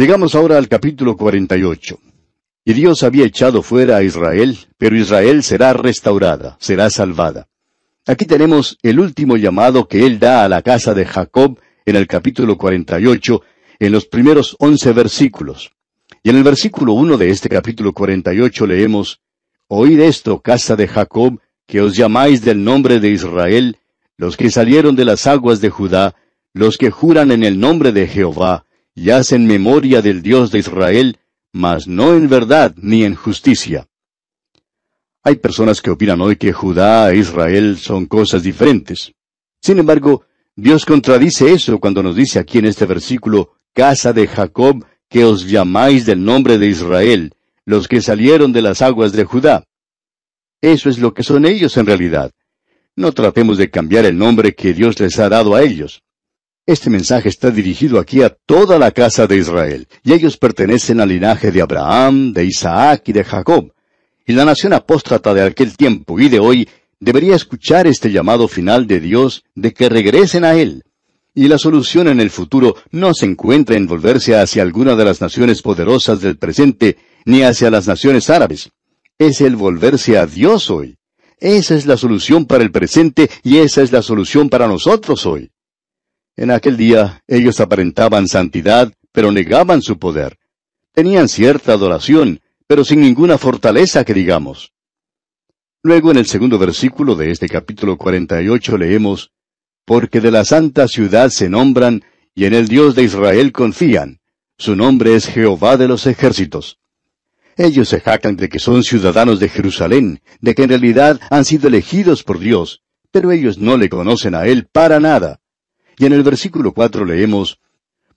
Llegamos ahora al capítulo 48. Y Dios había echado fuera a Israel, pero Israel será restaurada, será salvada. Aquí tenemos el último llamado que Él da a la casa de Jacob en el capítulo 48, en los primeros once versículos. Y en el versículo uno de este capítulo 48 leemos, Oíd esto, casa de Jacob, que os llamáis del nombre de Israel, los que salieron de las aguas de Judá, los que juran en el nombre de Jehová, y hacen memoria del Dios de Israel, mas no en verdad ni en justicia. Hay personas que opinan hoy que Judá e Israel son cosas diferentes. Sin embargo, Dios contradice eso cuando nos dice aquí en este versículo, Casa de Jacob, que os llamáis del nombre de Israel, los que salieron de las aguas de Judá. Eso es lo que son ellos en realidad. No tratemos de cambiar el nombre que Dios les ha dado a ellos. Este mensaje está dirigido aquí a toda la casa de Israel, y ellos pertenecen al linaje de Abraham, de Isaac y de Jacob. Y la nación apóstata de aquel tiempo y de hoy debería escuchar este llamado final de Dios de que regresen a Él. Y la solución en el futuro no se encuentra en volverse hacia alguna de las naciones poderosas del presente, ni hacia las naciones árabes. Es el volverse a Dios hoy. Esa es la solución para el presente y esa es la solución para nosotros hoy. En aquel día ellos aparentaban santidad, pero negaban su poder. Tenían cierta adoración, pero sin ninguna fortaleza que digamos. Luego en el segundo versículo de este capítulo 48 leemos, Porque de la santa ciudad se nombran, y en el Dios de Israel confían. Su nombre es Jehová de los ejércitos. Ellos se jactan de que son ciudadanos de Jerusalén, de que en realidad han sido elegidos por Dios, pero ellos no le conocen a Él para nada. Y en el versículo cuatro leemos,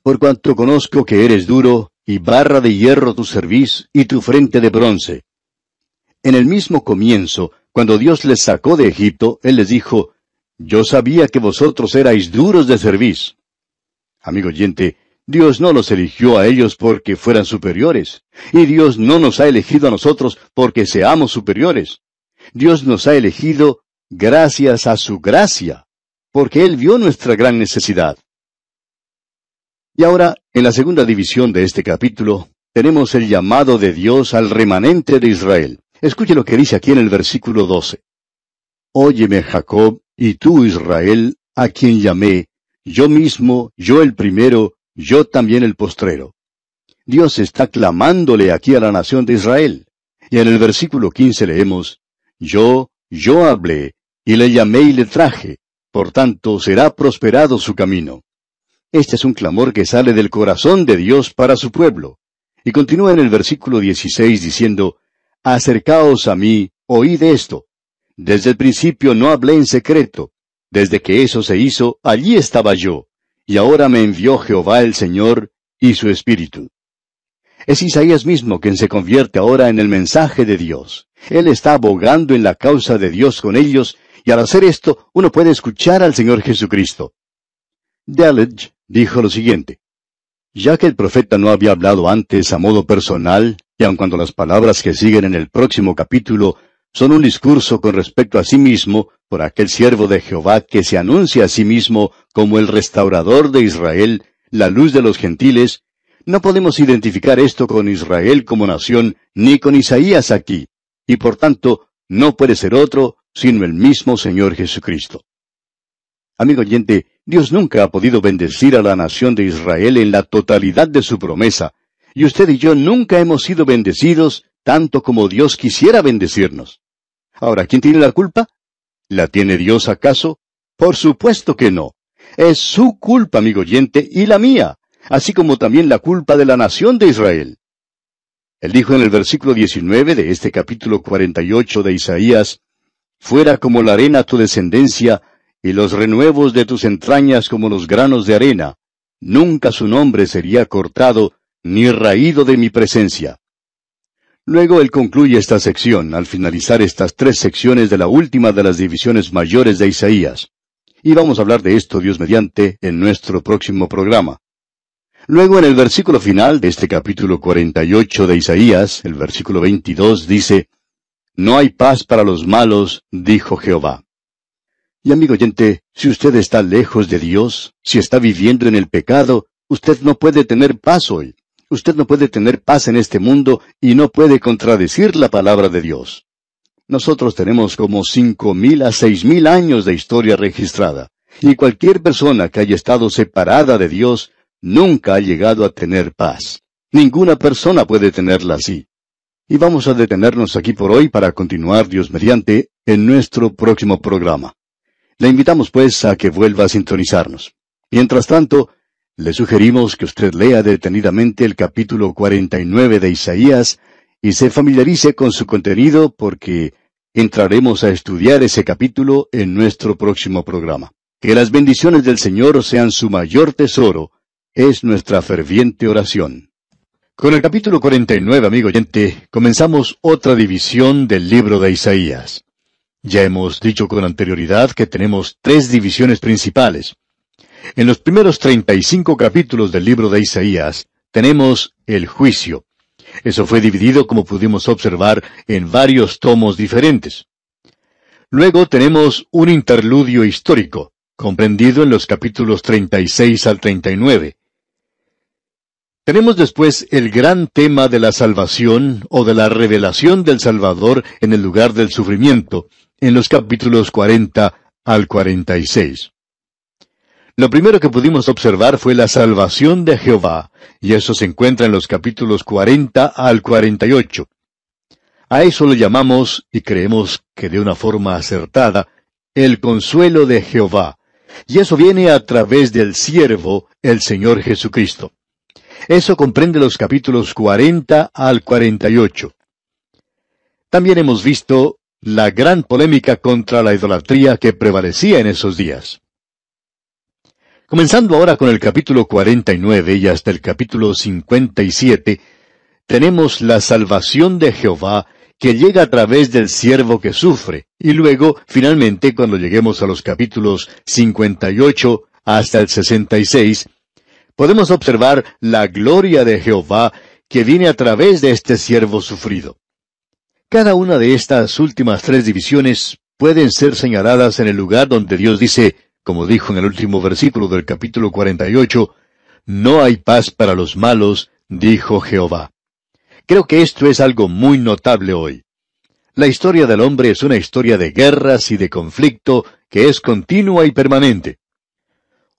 Por cuanto conozco que eres duro, y barra de hierro tu cerviz, y tu frente de bronce. En el mismo comienzo, cuando Dios les sacó de Egipto, Él les dijo, Yo sabía que vosotros erais duros de cerviz. Amigo oyente, Dios no los eligió a ellos porque fueran superiores, y Dios no nos ha elegido a nosotros porque seamos superiores. Dios nos ha elegido gracias a su gracia porque Él vio nuestra gran necesidad. Y ahora, en la segunda división de este capítulo, tenemos el llamado de Dios al remanente de Israel. Escuche lo que dice aquí en el versículo 12. Óyeme, Jacob, y tú, Israel, a quien llamé, yo mismo, yo el primero, yo también el postrero. Dios está clamándole aquí a la nación de Israel. Y en el versículo 15 leemos, Yo, yo hablé, y le llamé y le traje, por tanto, será prosperado su camino. Este es un clamor que sale del corazón de Dios para su pueblo. Y continúa en el versículo 16 diciendo, Acercaos a mí, oíd esto. Desde el principio no hablé en secreto. Desde que eso se hizo, allí estaba yo. Y ahora me envió Jehová el Señor y su Espíritu. Es Isaías mismo quien se convierte ahora en el mensaje de Dios. Él está abogando en la causa de Dios con ellos y al hacer esto, uno puede escuchar al Señor Jesucristo. Delitzsch dijo lo siguiente. Ya que el profeta no había hablado antes a modo personal, y aun cuando las palabras que siguen en el próximo capítulo son un discurso con respecto a sí mismo por aquel siervo de Jehová que se anuncia a sí mismo como el restaurador de Israel, la luz de los gentiles, no podemos identificar esto con Israel como nación ni con Isaías aquí, y por tanto no puede ser otro sino el mismo Señor Jesucristo. Amigo oyente, Dios nunca ha podido bendecir a la nación de Israel en la totalidad de su promesa, y usted y yo nunca hemos sido bendecidos tanto como Dios quisiera bendecirnos. Ahora, ¿quién tiene la culpa? ¿La tiene Dios acaso? Por supuesto que no. Es su culpa, amigo oyente, y la mía, así como también la culpa de la nación de Israel. Él dijo en el versículo 19 de este capítulo 48 de Isaías, Fuera como la arena tu descendencia, y los renuevos de tus entrañas como los granos de arena. Nunca su nombre sería cortado, ni raído de mi presencia. Luego él concluye esta sección al finalizar estas tres secciones de la última de las divisiones mayores de Isaías. Y vamos a hablar de esto, Dios mediante, en nuestro próximo programa. Luego en el versículo final de este capítulo 48 de Isaías, el versículo 22 dice, no hay paz para los malos, dijo Jehová. Y amigo oyente, si usted está lejos de Dios, si está viviendo en el pecado, usted no puede tener paz hoy. usted no puede tener paz en este mundo y no puede contradecir la palabra de Dios. Nosotros tenemos como cinco mil a seis mil años de historia registrada, y cualquier persona que haya estado separada de Dios nunca ha llegado a tener paz. Ninguna persona puede tenerla así. Y vamos a detenernos aquí por hoy para continuar, Dios mediante, en nuestro próximo programa. Le invitamos pues a que vuelva a sintonizarnos. Mientras tanto, le sugerimos que usted lea detenidamente el capítulo 49 de Isaías y se familiarice con su contenido porque entraremos a estudiar ese capítulo en nuestro próximo programa. Que las bendiciones del Señor sean su mayor tesoro, es nuestra ferviente oración. Con el capítulo 49, amigo oyente, comenzamos otra división del libro de Isaías. Ya hemos dicho con anterioridad que tenemos tres divisiones principales. En los primeros 35 capítulos del libro de Isaías tenemos el juicio. Eso fue dividido, como pudimos observar, en varios tomos diferentes. Luego tenemos un interludio histórico, comprendido en los capítulos 36 al 39. Tenemos después el gran tema de la salvación o de la revelación del Salvador en el lugar del sufrimiento, en los capítulos 40 al 46. Lo primero que pudimos observar fue la salvación de Jehová, y eso se encuentra en los capítulos 40 al 48. A eso lo llamamos, y creemos que de una forma acertada, el consuelo de Jehová, y eso viene a través del siervo, el Señor Jesucristo. Eso comprende los capítulos 40 al 48. También hemos visto la gran polémica contra la idolatría que prevalecía en esos días. Comenzando ahora con el capítulo 49 y hasta el capítulo 57, tenemos la salvación de Jehová que llega a través del siervo que sufre, y luego, finalmente, cuando lleguemos a los capítulos 58 hasta el 66, podemos observar la gloria de Jehová que viene a través de este siervo sufrido. Cada una de estas últimas tres divisiones pueden ser señaladas en el lugar donde Dios dice, como dijo en el último versículo del capítulo 48, No hay paz para los malos, dijo Jehová. Creo que esto es algo muy notable hoy. La historia del hombre es una historia de guerras y de conflicto que es continua y permanente.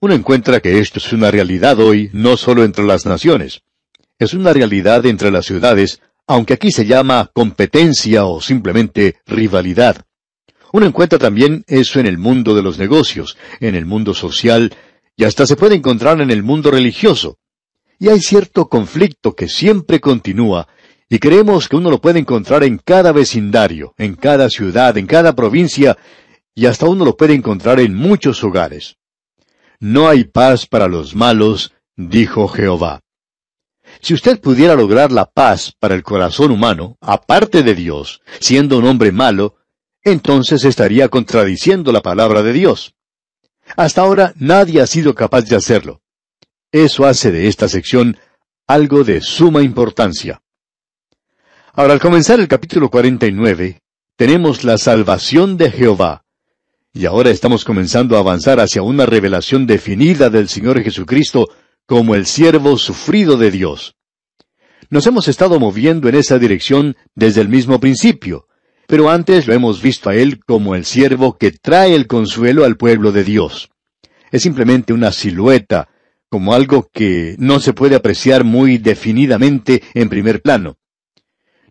Uno encuentra que esto es una realidad hoy no solo entre las naciones. Es una realidad entre las ciudades, aunque aquí se llama competencia o simplemente rivalidad. Uno encuentra también eso en el mundo de los negocios, en el mundo social, y hasta se puede encontrar en el mundo religioso. Y hay cierto conflicto que siempre continúa, y creemos que uno lo puede encontrar en cada vecindario, en cada ciudad, en cada provincia, y hasta uno lo puede encontrar en muchos hogares. No hay paz para los malos, dijo Jehová. Si usted pudiera lograr la paz para el corazón humano, aparte de Dios, siendo un hombre malo, entonces estaría contradiciendo la palabra de Dios. Hasta ahora nadie ha sido capaz de hacerlo. Eso hace de esta sección algo de suma importancia. Ahora, al comenzar el capítulo 49, tenemos la salvación de Jehová. Y ahora estamos comenzando a avanzar hacia una revelación definida del Señor Jesucristo como el siervo sufrido de Dios. Nos hemos estado moviendo en esa dirección desde el mismo principio, pero antes lo hemos visto a Él como el siervo que trae el consuelo al pueblo de Dios. Es simplemente una silueta, como algo que no se puede apreciar muy definidamente en primer plano.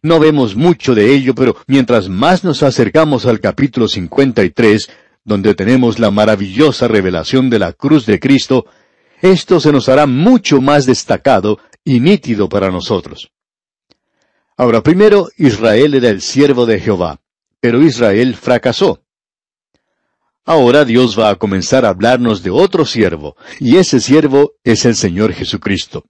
No vemos mucho de ello, pero mientras más nos acercamos al capítulo 53, donde tenemos la maravillosa revelación de la cruz de Cristo, esto se nos hará mucho más destacado y nítido para nosotros. Ahora, primero, Israel era el siervo de Jehová, pero Israel fracasó. Ahora Dios va a comenzar a hablarnos de otro siervo, y ese siervo es el Señor Jesucristo.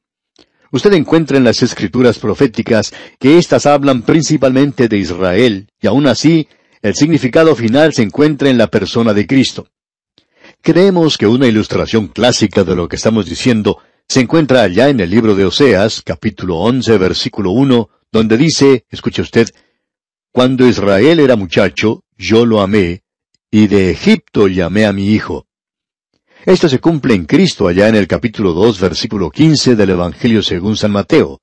Usted encuentra en las escrituras proféticas que éstas hablan principalmente de Israel, y aún así, el significado final se encuentra en la persona de Cristo. Creemos que una ilustración clásica de lo que estamos diciendo se encuentra allá en el libro de Oseas, capítulo 11, versículo 1, donde dice, escuche usted, Cuando Israel era muchacho, yo lo amé, y de Egipto llamé a mi hijo. Esto se cumple en Cristo allá en el capítulo 2, versículo 15 del Evangelio según San Mateo.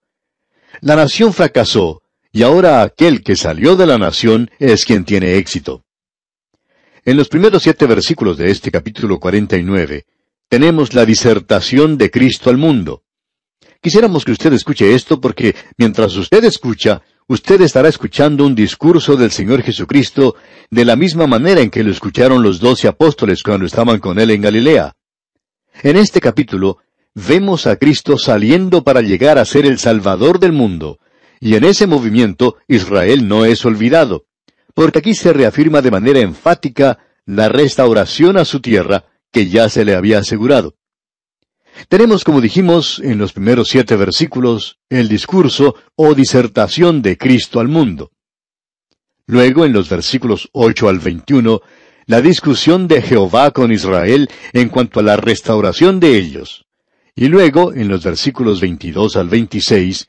La nación fracasó, y ahora aquel que salió de la nación es quien tiene éxito. En los primeros siete versículos de este capítulo 49, tenemos la disertación de Cristo al mundo. Quisiéramos que usted escuche esto porque mientras usted escucha, usted estará escuchando un discurso del Señor Jesucristo de la misma manera en que lo escucharon los doce apóstoles cuando estaban con él en Galilea. En este capítulo, vemos a Cristo saliendo para llegar a ser el Salvador del mundo, y en ese movimiento Israel no es olvidado, porque aquí se reafirma de manera enfática la restauración a su tierra que ya se le había asegurado. Tenemos, como dijimos en los primeros siete versículos, el discurso o disertación de Cristo al mundo. Luego, en los versículos 8 al 21, la discusión de Jehová con Israel en cuanto a la restauración de ellos. Y luego, en los versículos 22 al 26,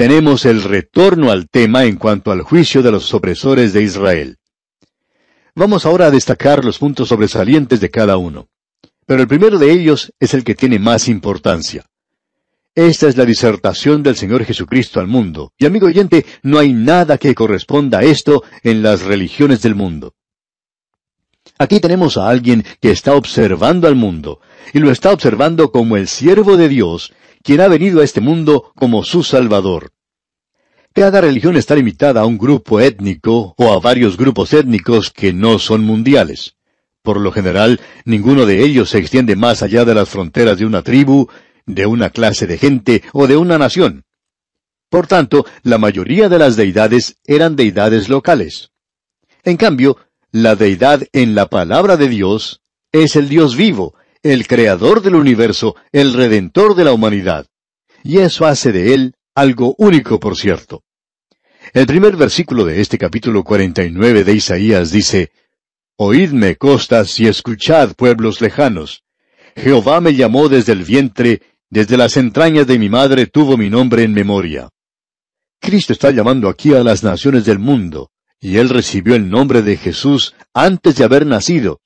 tenemos el retorno al tema en cuanto al juicio de los opresores de Israel. Vamos ahora a destacar los puntos sobresalientes de cada uno. Pero el primero de ellos es el que tiene más importancia. Esta es la disertación del Señor Jesucristo al mundo. Y amigo oyente, no hay nada que corresponda a esto en las religiones del mundo. Aquí tenemos a alguien que está observando al mundo, y lo está observando como el siervo de Dios, quien ha venido a este mundo como su Salvador. Cada religión está limitada a un grupo étnico o a varios grupos étnicos que no son mundiales. Por lo general, ninguno de ellos se extiende más allá de las fronteras de una tribu, de una clase de gente o de una nación. Por tanto, la mayoría de las deidades eran deidades locales. En cambio, la deidad en la palabra de Dios es el Dios vivo, el creador del universo, el redentor de la humanidad. Y eso hace de él algo único, por cierto. El primer versículo de este capítulo 49 de Isaías dice, Oídme, costas, y escuchad, pueblos lejanos. Jehová me llamó desde el vientre, desde las entrañas de mi madre tuvo mi nombre en memoria. Cristo está llamando aquí a las naciones del mundo, y él recibió el nombre de Jesús antes de haber nacido,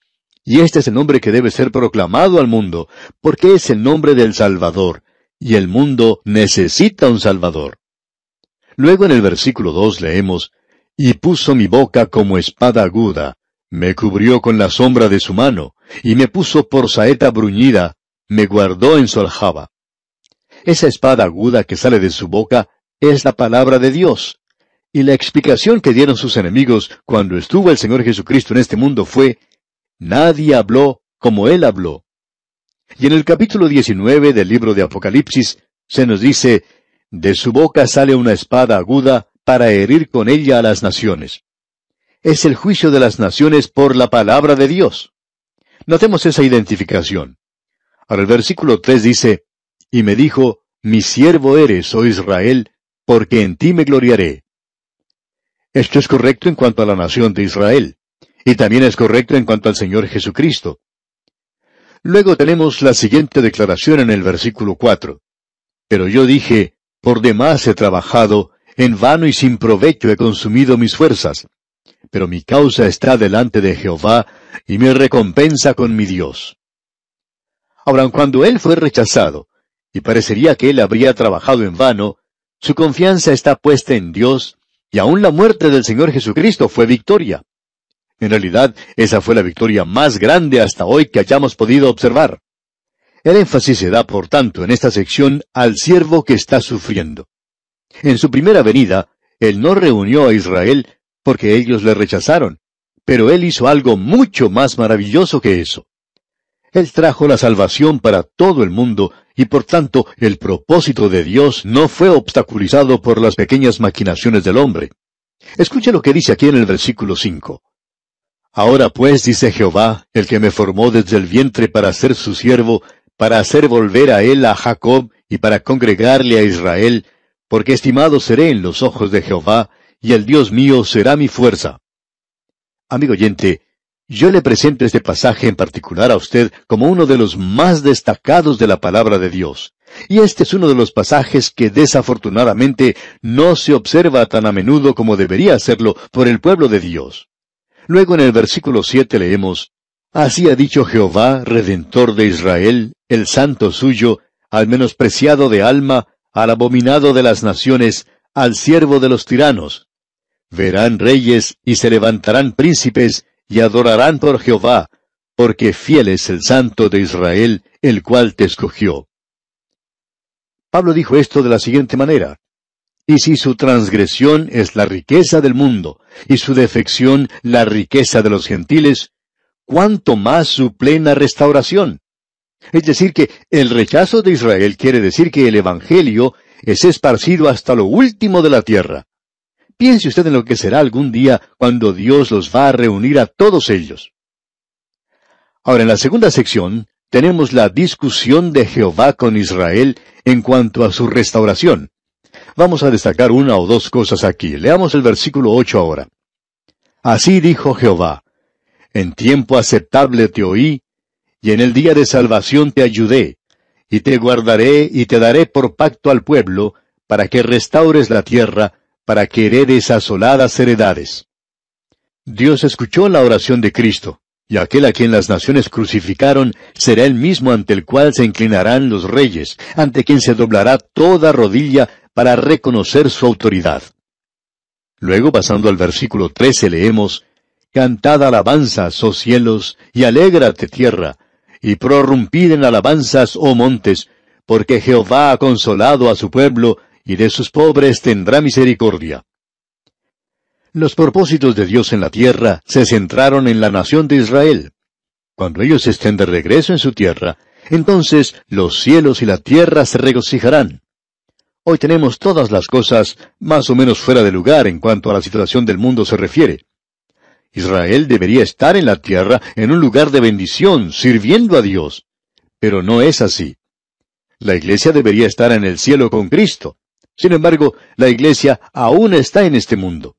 y este es el nombre que debe ser proclamado al mundo, porque es el nombre del Salvador, y el mundo necesita un Salvador. Luego en el versículo dos leemos, Y puso mi boca como espada aguda, me cubrió con la sombra de su mano, y me puso por saeta bruñida, me guardó en su aljaba. Esa espada aguda que sale de su boca es la palabra de Dios. Y la explicación que dieron sus enemigos cuando estuvo el Señor Jesucristo en este mundo fue, Nadie habló como Él habló. Y en el capítulo 19 del libro de Apocalipsis se nos dice, De su boca sale una espada aguda para herir con ella a las naciones. Es el juicio de las naciones por la palabra de Dios. Notemos esa identificación. Ahora el versículo 3 dice, Y me dijo, Mi siervo eres, oh Israel, porque en ti me gloriaré. Esto es correcto en cuanto a la nación de Israel. Y también es correcto en cuanto al Señor Jesucristo. Luego tenemos la siguiente declaración en el versículo 4. Pero yo dije, por demás he trabajado, en vano y sin provecho he consumido mis fuerzas. Pero mi causa está delante de Jehová, y mi recompensa con mi Dios. Ahora, cuando él fue rechazado, y parecería que él habría trabajado en vano, su confianza está puesta en Dios, y aún la muerte del Señor Jesucristo fue victoria. En realidad, esa fue la victoria más grande hasta hoy que hayamos podido observar. El énfasis se da, por tanto, en esta sección al siervo que está sufriendo. En su primera venida, él no reunió a Israel porque ellos le rechazaron, pero él hizo algo mucho más maravilloso que eso. Él trajo la salvación para todo el mundo y por tanto el propósito de Dios no fue obstaculizado por las pequeñas maquinaciones del hombre. Escuche lo que dice aquí en el versículo 5. Ahora pues, dice Jehová, el que me formó desde el vientre para ser su siervo, para hacer volver a él a Jacob y para congregarle a Israel, porque estimado seré en los ojos de Jehová, y el Dios mío será mi fuerza. Amigo oyente, yo le presento este pasaje en particular a usted como uno de los más destacados de la palabra de Dios. Y este es uno de los pasajes que desafortunadamente no se observa tan a menudo como debería hacerlo por el pueblo de Dios. Luego en el versículo siete leemos, Así ha dicho Jehová, Redentor de Israel, el santo suyo, al menospreciado de alma, al abominado de las naciones, al siervo de los tiranos. Verán reyes y se levantarán príncipes y adorarán por Jehová, porque fiel es el Santo de Israel, el cual te escogió. Pablo dijo esto de la siguiente manera. Y si su transgresión es la riqueza del mundo, y su defección la riqueza de los gentiles, ¿cuánto más su plena restauración? Es decir, que el rechazo de Israel quiere decir que el Evangelio es esparcido hasta lo último de la tierra. Piense usted en lo que será algún día cuando Dios los va a reunir a todos ellos. Ahora, en la segunda sección, tenemos la discusión de Jehová con Israel en cuanto a su restauración. Vamos a destacar una o dos cosas aquí. Leamos el versículo ocho ahora. Así dijo Jehová, En tiempo aceptable te oí, y en el día de salvación te ayudé, y te guardaré y te daré por pacto al pueblo, para que restaures la tierra, para que heredes asoladas heredades. Dios escuchó la oración de Cristo, y aquel a quien las naciones crucificaron será el mismo ante el cual se inclinarán los reyes, ante quien se doblará toda rodilla para reconocer su autoridad. Luego, pasando al versículo 13, leemos, Cantad alabanzas, oh cielos, y alégrate tierra, y prorrumpid en alabanzas, oh montes, porque Jehová ha consolado a su pueblo, y de sus pobres tendrá misericordia. Los propósitos de Dios en la tierra se centraron en la nación de Israel. Cuando ellos estén de regreso en su tierra, entonces los cielos y la tierra se regocijarán. Hoy tenemos todas las cosas más o menos fuera de lugar en cuanto a la situación del mundo se refiere. Israel debería estar en la tierra en un lugar de bendición, sirviendo a Dios. Pero no es así. La iglesia debería estar en el cielo con Cristo. Sin embargo, la iglesia aún está en este mundo.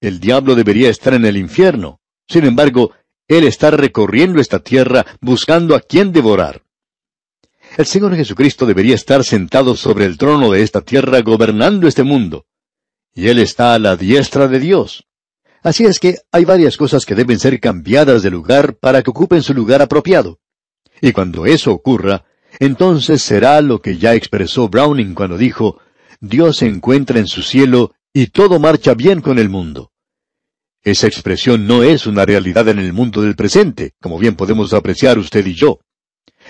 El diablo debería estar en el infierno. Sin embargo, él está recorriendo esta tierra buscando a quien devorar. El Señor Jesucristo debería estar sentado sobre el trono de esta tierra gobernando este mundo. Y Él está a la diestra de Dios. Así es que hay varias cosas que deben ser cambiadas de lugar para que ocupen su lugar apropiado. Y cuando eso ocurra, entonces será lo que ya expresó Browning cuando dijo, Dios se encuentra en su cielo y todo marcha bien con el mundo. Esa expresión no es una realidad en el mundo del presente, como bien podemos apreciar usted y yo.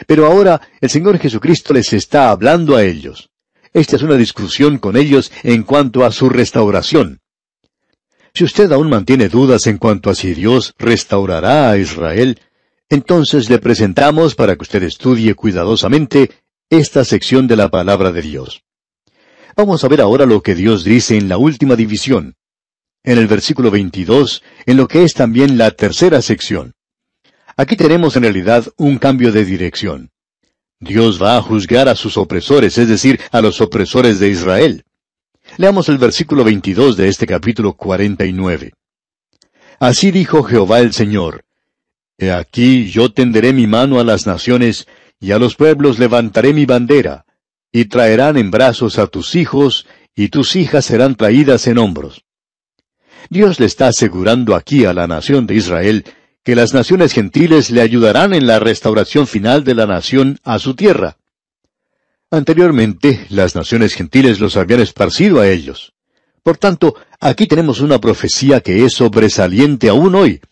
Pero ahora el Señor Jesucristo les está hablando a ellos. Esta es una discusión con ellos en cuanto a su restauración. Si usted aún mantiene dudas en cuanto a si Dios restaurará a Israel, entonces le presentamos para que usted estudie cuidadosamente esta sección de la palabra de Dios. Vamos a ver ahora lo que Dios dice en la última división, en el versículo 22, en lo que es también la tercera sección. Aquí tenemos en realidad un cambio de dirección. Dios va a juzgar a sus opresores, es decir, a los opresores de Israel. Leamos el versículo 22 de este capítulo 49. Así dijo Jehová el Señor, He aquí yo tenderé mi mano a las naciones, y a los pueblos levantaré mi bandera, y traerán en brazos a tus hijos, y tus hijas serán traídas en hombros. Dios le está asegurando aquí a la nación de Israel que las naciones gentiles le ayudarán en la restauración final de la nación a su tierra. Anteriormente, las naciones gentiles los habían esparcido a ellos. Por tanto, aquí tenemos una profecía que es sobresaliente aún hoy,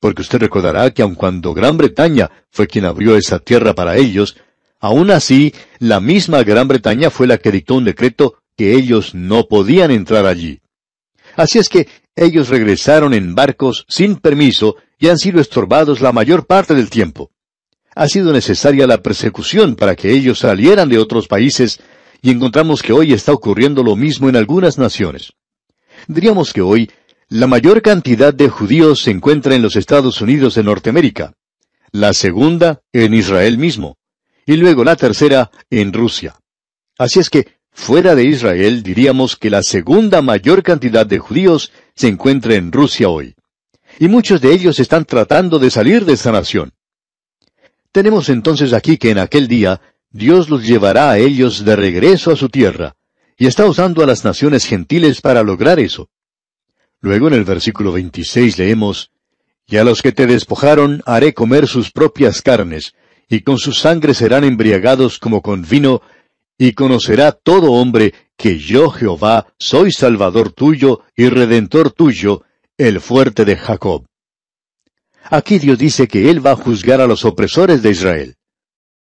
porque usted recordará que aun cuando Gran Bretaña fue quien abrió esa tierra para ellos, aún así, la misma Gran Bretaña fue la que dictó un decreto que ellos no podían entrar allí. Así es que ellos regresaron en barcos sin permiso y han sido estorbados la mayor parte del tiempo ha sido necesaria la persecución para que ellos salieran de otros países, y encontramos que hoy está ocurriendo lo mismo en algunas naciones. Diríamos que hoy la mayor cantidad de judíos se encuentra en los Estados Unidos de Norteamérica, la segunda en Israel mismo, y luego la tercera en Rusia. Así es que, fuera de Israel, diríamos que la segunda mayor cantidad de judíos se encuentra en Rusia hoy. Y muchos de ellos están tratando de salir de esa nación. Tenemos entonces aquí que en aquel día Dios los llevará a ellos de regreso a su tierra, y está usando a las naciones gentiles para lograr eso. Luego en el versículo 26 leemos, Y a los que te despojaron haré comer sus propias carnes, y con su sangre serán embriagados como con vino, y conocerá todo hombre que yo Jehová soy Salvador tuyo y Redentor tuyo, el fuerte de Jacob. Aquí Dios dice que Él va a juzgar a los opresores de Israel.